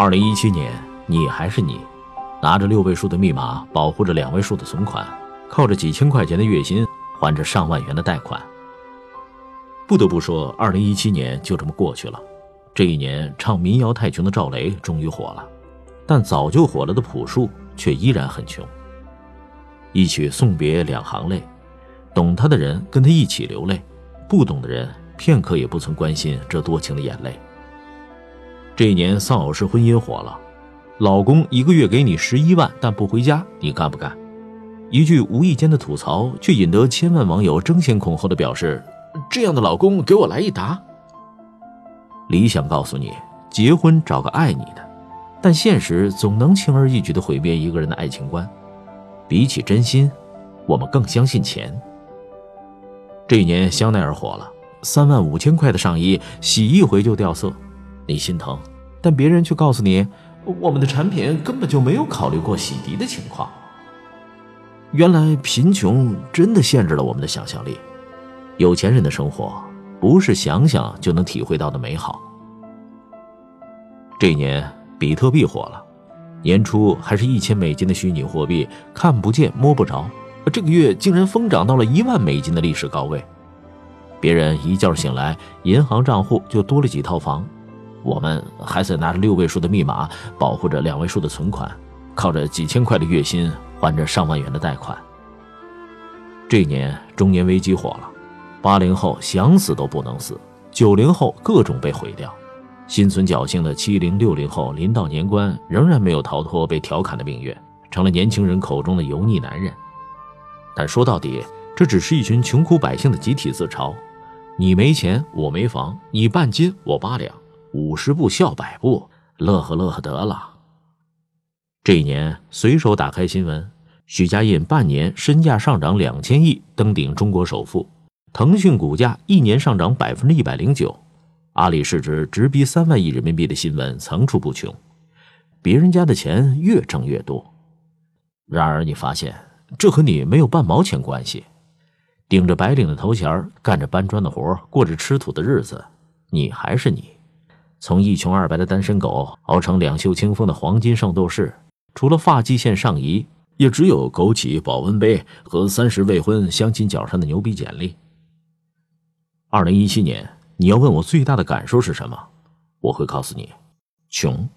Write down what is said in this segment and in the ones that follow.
二零一七年，你还是你，拿着六位数的密码，保护着两位数的存款，靠着几千块钱的月薪，还着上万元的贷款。不得不说，二零一七年就这么过去了。这一年，唱民谣太穷的赵雷终于火了，但早就火了的朴树却依然很穷。一曲送别两行泪，懂他的人跟他一起流泪，不懂的人片刻也不曾关心这多情的眼泪。这一年丧偶式婚姻火了，老公一个月给你十一万但不回家，你干不干？一句无意间的吐槽，却引得千万网友争先恐后的表示：“这样的老公给我来一打。”理想告诉你，结婚找个爱你的，但现实总能轻而易举的毁灭一个人的爱情观。比起真心，我们更相信钱。这一年香奈儿火了，三万五千块的上衣洗一回就掉色，你心疼。但别人却告诉你，我们的产品根本就没有考虑过洗涤的情况。原来贫穷真的限制了我们的想象力。有钱人的生活不是想想就能体会到的美好。这一年，比特币火了，年初还是一千美金的虚拟货币，看不见摸不着，这个月竟然疯涨到了一万美金的历史高位。别人一觉醒来，银行账户就多了几套房。我们还在拿着六位数的密码，保护着两位数的存款，靠着几千块的月薪还着上万元的贷款。这年中年危机火了，八零后想死都不能死，九零后各种被毁掉，心存侥幸的七零六零后临到年关仍然没有逃脱被调侃的命运，成了年轻人口中的油腻男人。但说到底，这只是一群穷苦百姓的集体自嘲：你没钱，我没房；你半斤，我八两。五十步笑百步，乐呵乐呵得了。这一年，随手打开新闻，许家印半年身价上涨两千亿，登顶中国首富；腾讯股价一年上涨百分之一百零九；阿里市值直逼三万亿人民币的新闻层出不穷。别人家的钱越挣越多，然而你发现这和你没有半毛钱关系。顶着白领的头衔，干着搬砖的活，过着吃土的日子，你还是你。从一穷二白的单身狗熬成两袖清风的黄金圣斗士，除了发际线上移，也只有枸杞保温杯和三十未婚相亲角上的牛逼简历。二零一七年，你要问我最大的感受是什么，我会告诉你，穷。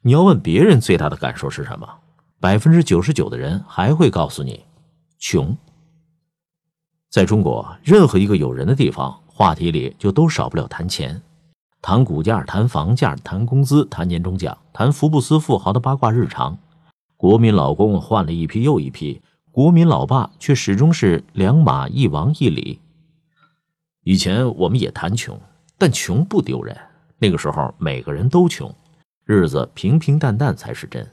你要问别人最大的感受是什么，百分之九十九的人还会告诉你，穷。在中国，任何一个有人的地方，话题里就都少不了谈钱。谈股价，谈房价，谈工资，谈年终奖，谈福布斯富豪的八卦日常。国民老公换了一批又一批，国民老爸却始终是两马一王一李。以前我们也谈穷，但穷不丢人。那个时候每个人都穷，日子平平淡淡才是真。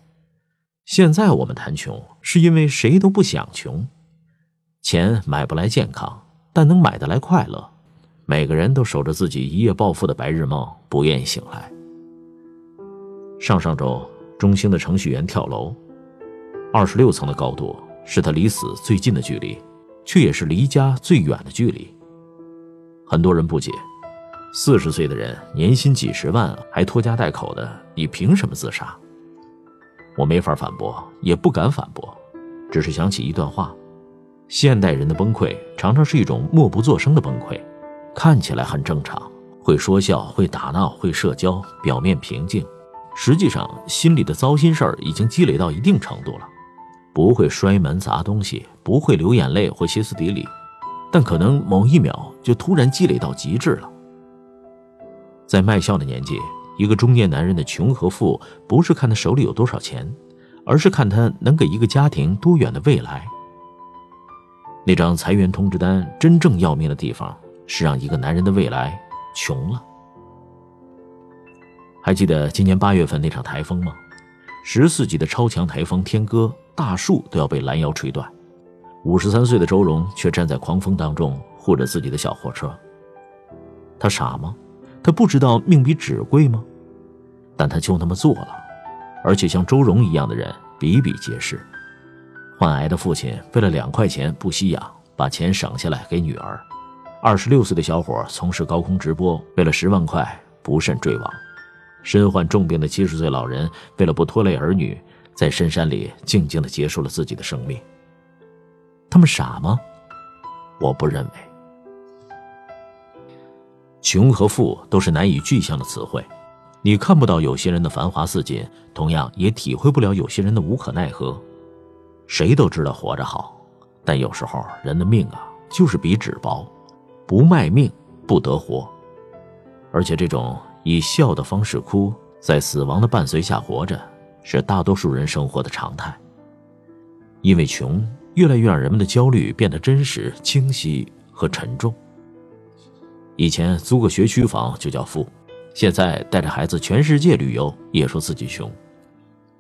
现在我们谈穷，是因为谁都不想穷。钱买不来健康，但能买得来快乐。每个人都守着自己一夜暴富的白日梦，不愿意醒来。上上周，中兴的程序员跳楼，二十六层的高度是他离死最近的距离，却也是离家最远的距离。很多人不解：四十岁的人年薪几十万还拖家带口的，你凭什么自杀？我没法反驳，也不敢反驳，只是想起一段话：现代人的崩溃常常是一种默不作声的崩溃。看起来很正常，会说笑，会打闹，会社交，表面平静，实际上心里的糟心事儿已经积累到一定程度了。不会摔门砸东西，不会流眼泪或歇斯底里，但可能某一秒就突然积累到极致了。在卖笑的年纪，一个中年男人的穷和富，不是看他手里有多少钱，而是看他能给一个家庭多远的未来。那张裁员通知单真正要命的地方。是让一个男人的未来穷了。还记得今年八月份那场台风吗？十四级的超强台风天鸽，大树都要被拦腰吹断。五十三岁的周荣却站在狂风当中护着自己的小货车。他傻吗？他不知道命比纸贵吗？但他就那么做了，而且像周荣一样的人比比皆是。患癌的父亲为了两块钱不惜养，把钱省下来给女儿。二十六岁的小伙从事高空直播，为了十万块不慎坠亡。身患重病的七十岁老人为了不拖累儿女，在深山里静静的结束了自己的生命。他们傻吗？我不认为。穷和富都是难以具象的词汇，你看不到有些人的繁华似锦，同样也体会不了有些人的无可奈何。谁都知道活着好，但有时候人的命啊，就是比纸薄，不卖命不得活。而且这种以笑的方式哭，在死亡的伴随下活着，是大多数人生活的常态。因为穷，越来越让人们的焦虑变得真实、清晰和沉重。以前租个学区房就叫富，现在带着孩子全世界旅游也说自己穷。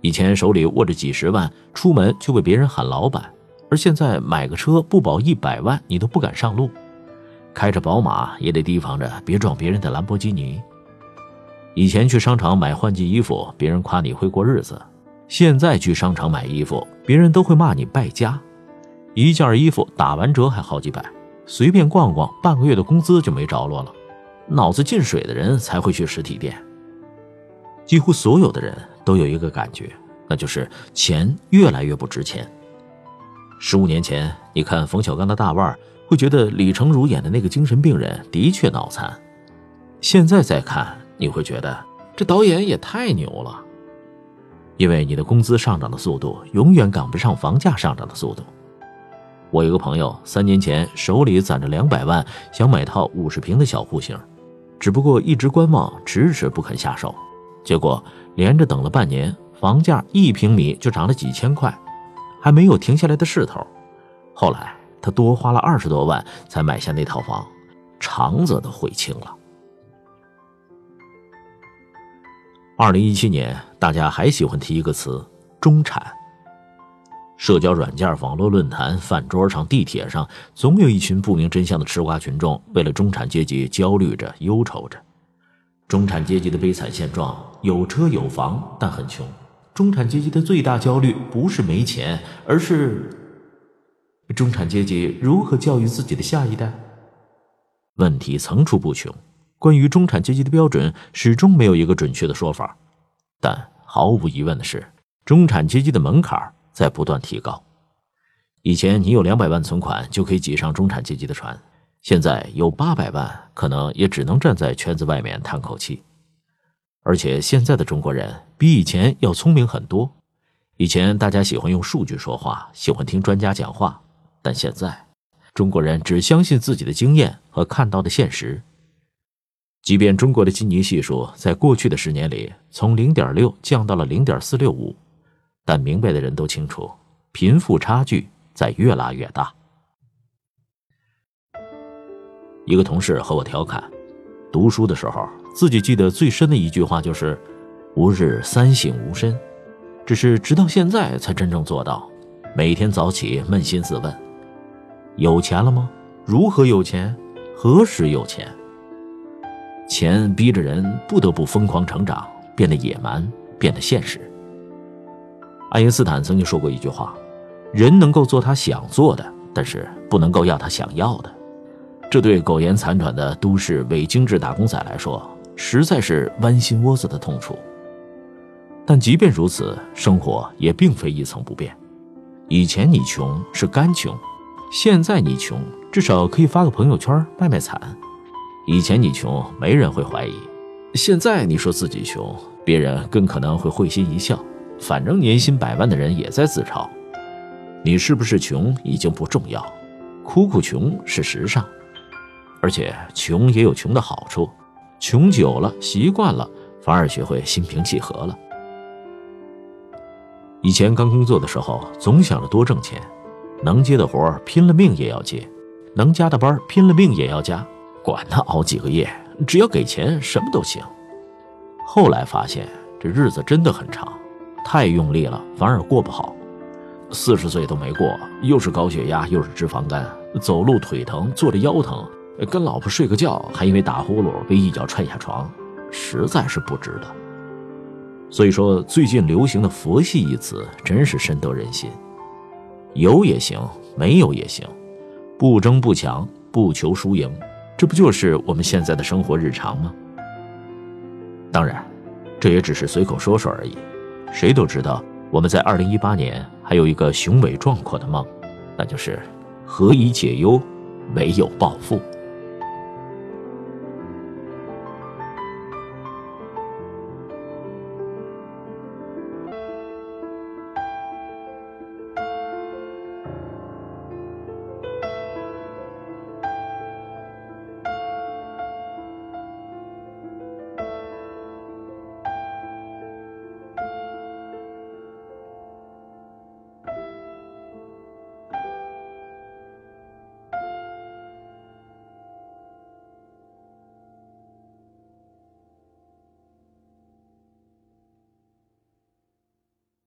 以前手里握着几十万，出门就被别人喊老板，而现在买个车不保一百万，你都不敢上路。开着宝马也得提防着别撞别人的兰博基尼。以前去商场买换季衣服，别人夸你会过日子；现在去商场买衣服，别人都会骂你败家。一件衣服打完折还好几百。随便逛逛，半个月的工资就没着落了。脑子进水的人才会去实体店。几乎所有的人都有一个感觉，那就是钱越来越不值钱。十五年前，你看冯小刚的大腕，会觉得李成儒演的那个精神病人的确脑残；现在再看，你会觉得这导演也太牛了。因为你的工资上涨的速度永远赶不上房价上涨的速度。我有个朋友，三年前手里攒着两百万，想买套五十平的小户型，只不过一直观望，迟迟不肯下手。结果连着等了半年，房价一平米就涨了几千块，还没有停下来的势头。后来他多花了二十多万才买下那套房，肠子都悔青了。二零一七年，大家还喜欢提一个词：中产。社交软件、网络论坛、饭桌上、地铁上，总有一群不明真相的吃瓜群众，为了中产阶级焦虑着、忧愁着。中产阶级的悲惨现状：有车有房，但很穷。中产阶级的最大焦虑不是没钱，而是中产阶级如何教育自己的下一代。问题层出不穷，关于中产阶级的标准始终没有一个准确的说法。但毫无疑问的是，中产阶级的门槛在不断提高。以前你有两百万存款就可以挤上中产阶级的船，现在有八百万，可能也只能站在圈子外面叹口气。而且现在的中国人比以前要聪明很多。以前大家喜欢用数据说话，喜欢听专家讲话，但现在中国人只相信自己的经验和看到的现实。即便中国的基尼系数在过去的十年里从零点六降到了零点四六五。但明白的人都清楚，贫富差距在越拉越大。一个同事和我调侃，读书的时候自己记得最深的一句话就是“吾日三省吾身”，只是直到现在才真正做到。每天早起扪心自问：有钱了吗？如何有钱？何时有钱？钱逼着人不得不疯狂成长，变得野蛮，变得现实。爱因斯坦曾经说过一句话：“人能够做他想做的，但是不能够要他想要的。”这对苟延残喘的都市伪精致打工仔来说，实在是剜心窝子的痛楚。但即便如此，生活也并非一成不变。以前你穷是干穷，现在你穷至少可以发个朋友圈卖卖惨。以前你穷没人会怀疑，现在你说自己穷，别人更可能会会心一笑。反正年薪百万的人也在自嘲，你是不是穷已经不重要，苦苦穷是时尚，而且穷也有穷的好处，穷久了习惯了，反而学会心平气和了。以前刚工作的时候，总想着多挣钱，能接的活拼了命也要接，能加的班拼了命也要加，管他熬几个夜，只要给钱什么都行。后来发现这日子真的很长。太用力了，反而过不好。四十岁都没过，又是高血压，又是脂肪肝，走路腿疼，坐着腰疼，跟老婆睡个觉还因为打呼噜被一脚踹下床，实在是不值得。所以说，最近流行的“佛系”一词真是深得人心。有也行，没有也行，不争不抢，不求输赢，这不就是我们现在的生活日常吗？当然。这也只是随口说说而已。谁都知道，我们在二零一八年还有一个雄伟壮阔的梦，那就是何以解忧，唯有暴富。